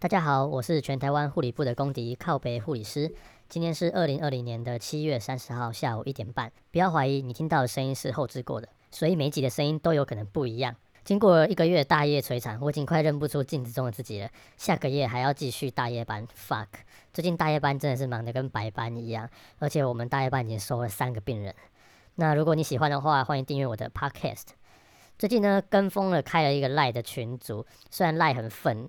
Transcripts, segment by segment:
大家好，我是全台湾护理部的公敌靠北护理师。今天是二零二零年的七月三十号下午一点半。不要怀疑你听到的声音是后置过的，所以每集的声音都有可能不一样。经过一个月大夜摧残，我已经快认不出镜子中的自己了。下个月还要继续大夜班，fuck！最近大夜班真的是忙得跟白班一样，而且我们大夜班已经收了三个病人。那如果你喜欢的话，欢迎订阅我的 podcast。最近呢，跟风了开了一个赖的群组，虽然赖很愤。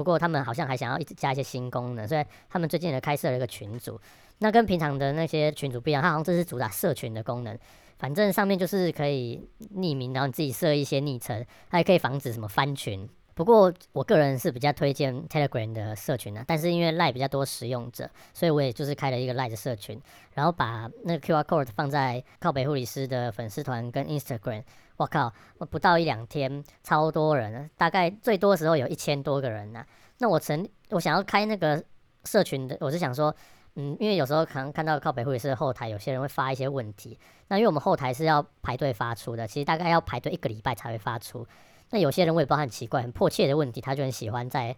不过他们好像还想要一直加一些新功能，所以他们最近也开设了一个群组。那跟平常的那些群组不一样，它好像这是主打社群的功能。反正上面就是可以匿名，然后你自己设一些昵称，还可以防止什么翻群。不过我个人是比较推荐 Telegram 的社群呢，但是因为 Line 比较多使用者，所以我也就是开了一个 Line 的社群，然后把那个 QR code 放在靠北护理师的粉丝团跟 Instagram。我靠，不到一两天，超多人，大概最多时候有一千多个人呢。那我曾我想要开那个社群的，我是想说，嗯，因为有时候可能看到靠北护理师的后台，有些人会发一些问题。那因为我们后台是要排队发出的，其实大概要排队一个礼拜才会发出。那有些人我也不知道很奇怪、很迫切的问题，他就很喜欢在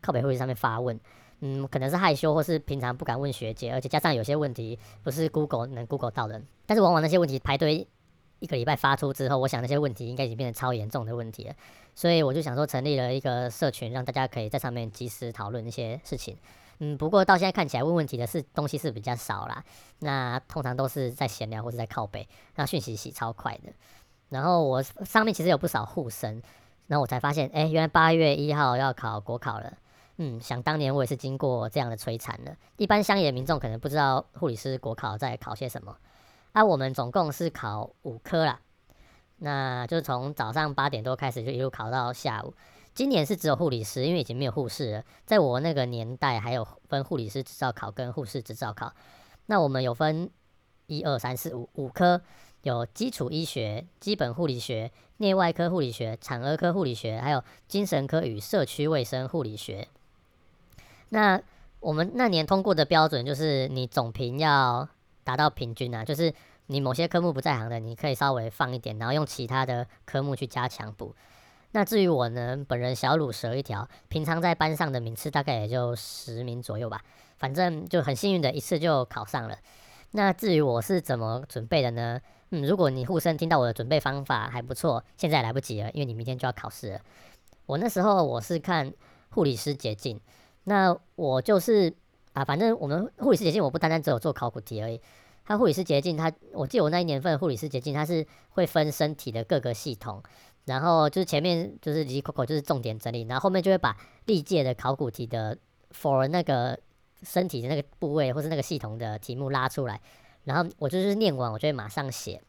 靠北会议上面发问。嗯，可能是害羞，或是平常不敢问学姐，而且加上有些问题不是 Google 能 Google 到的。但是往往那些问题排队。一个礼拜发出之后，我想那些问题应该已经变成超严重的问题了，所以我就想说成立了一个社群，让大家可以在上面及时讨论一些事情。嗯，不过到现在看起来问问题的是东西是比较少啦，那通常都是在闲聊或是在靠背，那讯息洗超快的。然后我上面其实有不少护生，然后我才发现，哎，原来八月一号要考国考了。嗯，想当年我也是经过这样的摧残的。一般乡野民众可能不知道护理师国考在考些什么。那我们总共是考五科啦，那就是从早上八点多开始就一路考到下午。今年是只有护理师，因为已经没有护士了。在我那个年代，还有分护理师执照考跟护士执照考。那我们有分一二三四五五科，有基础医学、基本护理学、内外科护理学、产儿科护理学，还有精神科与社区卫生护理学。那我们那年通过的标准就是你总评要。达到平均啊，就是你某些科目不在行的，你可以稍微放一点，然后用其他的科目去加强补。那至于我呢，本人小乳蛇一条，平常在班上的名次大概也就十名左右吧，反正就很幸运的一次就考上了。那至于我是怎么准备的呢？嗯，如果你护生听到我的准备方法还不错，现在来不及了，因为你明天就要考试了。我那时候我是看护理师捷径，那我就是。啊，反正我们护理师捷径，我不单单只有做考古题而已。他护理师捷径，他我记得我那一年份护理师捷径，它是会分身体的各个系统，然后就是前面就是离 Coco 就是重点整理，然后后面就会把历届的考古题的 for 那个身体的那个部位或是那个系统的题目拉出来，然后我就是念完，我就会马上写，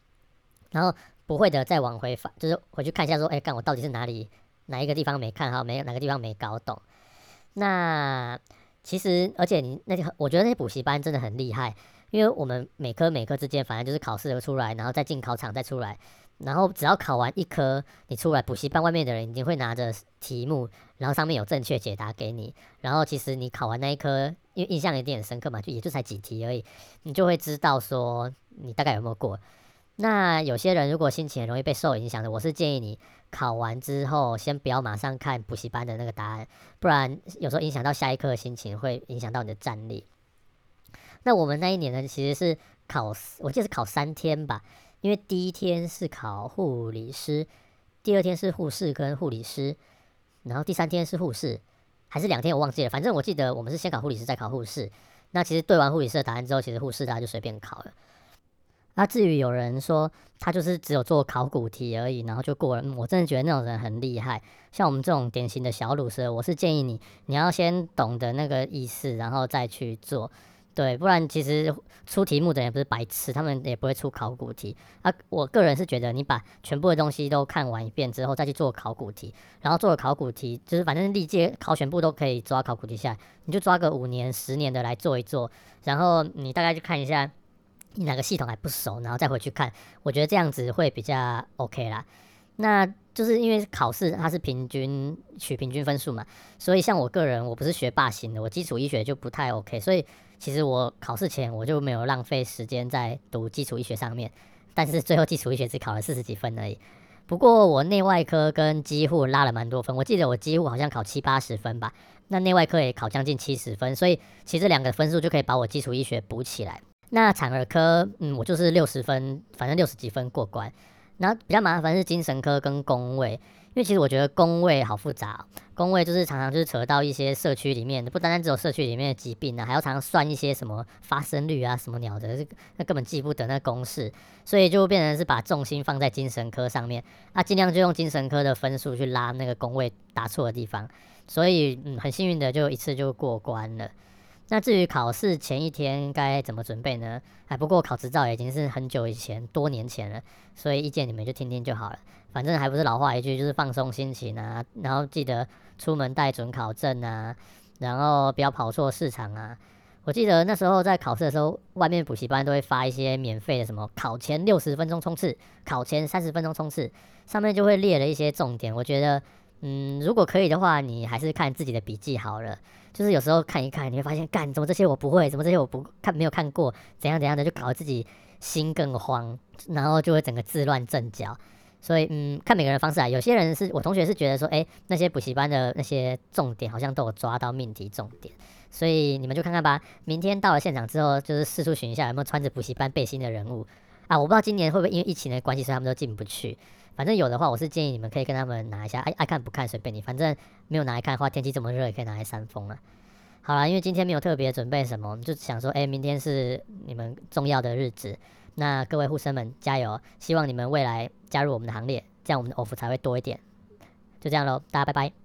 然后不会的再往回翻，就是回去看一下说，哎，看我到底是哪里哪一个地方没看好，没哪个地方没搞懂，那。其实，而且你那些，我觉得那些补习班真的很厉害，因为我们每科每科之间，反正就是考试就出来，然后再进考场再出来，然后只要考完一科，你出来，补习班外面的人已经会拿着题目，然后上面有正确解答给你，然后其实你考完那一科，因为印象有点深刻嘛，就也就才几题而已，你就会知道说你大概有没有过。那有些人如果心情很容易被受影响的，我是建议你考完之后先不要马上看补习班的那个答案，不然有时候影响到下一课的心情，会影响到你的战力。那我们那一年呢，其实是考，我记得是考三天吧，因为第一天是考护理师，第二天是护士跟护理师，然后第三天是护士，还是两天我忘记了，反正我记得我们是先考护理师再考护士。那其实对完护理师的答案之后，其实护士大家就随便考了。那至于有人说他就是只有做考古题而已，然后就过了，我真的觉得那种人很厉害。像我们这种典型的小鲁蛇，我是建议你，你要先懂得那个意思，然后再去做，对，不然其实出题目的人不是白痴，他们也不会出考古题。啊，我个人是觉得你把全部的东西都看完一遍之后，再去做考古题，然后做了考古题，就是反正历届考全部都可以抓考古题下来，你就抓个五年、十年的来做一做，然后你大概去看一下。你哪个系统还不熟，然后再回去看，我觉得这样子会比较 OK 啦。那就是因为考试它是平均取平均分数嘛，所以像我个人我不是学霸型的，我基础医学就不太 OK，所以其实我考试前我就没有浪费时间在读基础医学上面，但是最后基础医学只考了四十几分而已。不过我内外科跟几乎拉了蛮多分，我记得我几乎好像考七八十分吧，那内外科也考将近七十分，所以其实两个分数就可以把我基础医学补起来。那产儿科，嗯，我就是六十分，反正六十几分过关。然后比较麻烦是精神科跟工位，因为其实我觉得工位好复杂，工位就是常常就是扯到一些社区里面，不单单只有社区里面的疾病啊，还要常常算一些什么发生率啊什么鸟的，那根本记不得那公式，所以就变成是把重心放在精神科上面，那尽量就用精神科的分数去拉那个工位打错的地方，所以嗯很幸运的就一次就过关了。那至于考试前一天该怎么准备呢？哎，不过考执照已经是很久以前，多年前了，所以意见你们就听听就好了。反正还不是老话一句，就是放松心情啊，然后记得出门带准考证啊，然后不要跑错市场啊。我记得那时候在考试的时候，外面补习班都会发一些免费的什么考前六十分钟冲刺、考前三十分钟冲刺，上面就会列了一些重点。我觉得。嗯，如果可以的话，你还是看自己的笔记好了。就是有时候看一看，你会发现，干怎么这些我不会，怎么这些我不看没有看过，怎样怎样的，就搞得自己心更慌，然后就会整个自乱阵脚。所以，嗯，看每个人方式啊。有些人是我同学是觉得说，哎，那些补习班的那些重点好像都有抓到命题重点，所以你们就看看吧。明天到了现场之后，就是四处寻一下有没有穿着补习班背心的人物啊。我不知道今年会不会因为疫情的关系，所以他们都进不去。反正有的话，我是建议你们可以跟他们拿一下，爱爱看不看随便你。反正没有拿来看的话，天气这么热，也可以拿来扇风了。好了，因为今天没有特别准备什么，我们就想说，哎，明天是你们重要的日子，那各位护生们加油！希望你们未来加入我们的行列，这样我们的 offer 才会多一点。就这样喽，大家拜拜。